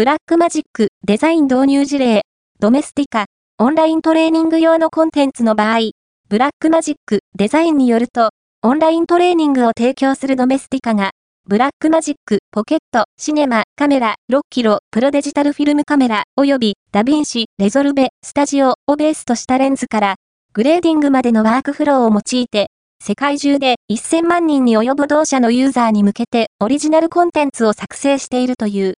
Blackmagic Design 導入事例、 Domestika、オンライントレーニング用のコンテンツの場合、 Blackmagic Design によると、オンライントレーニングを提供する Domestika が、 Blackmagic Pocket Cinema Camera 6K Pro デジタルフィルムカメラ、及び DaVinci Resolve Studio をベースとしたレンズから、グレーディングまでのワークフローを用いて、世界中で1000万人に及ぶ同社のユーザーに向けてオリジナルコンテンツを作成しているという。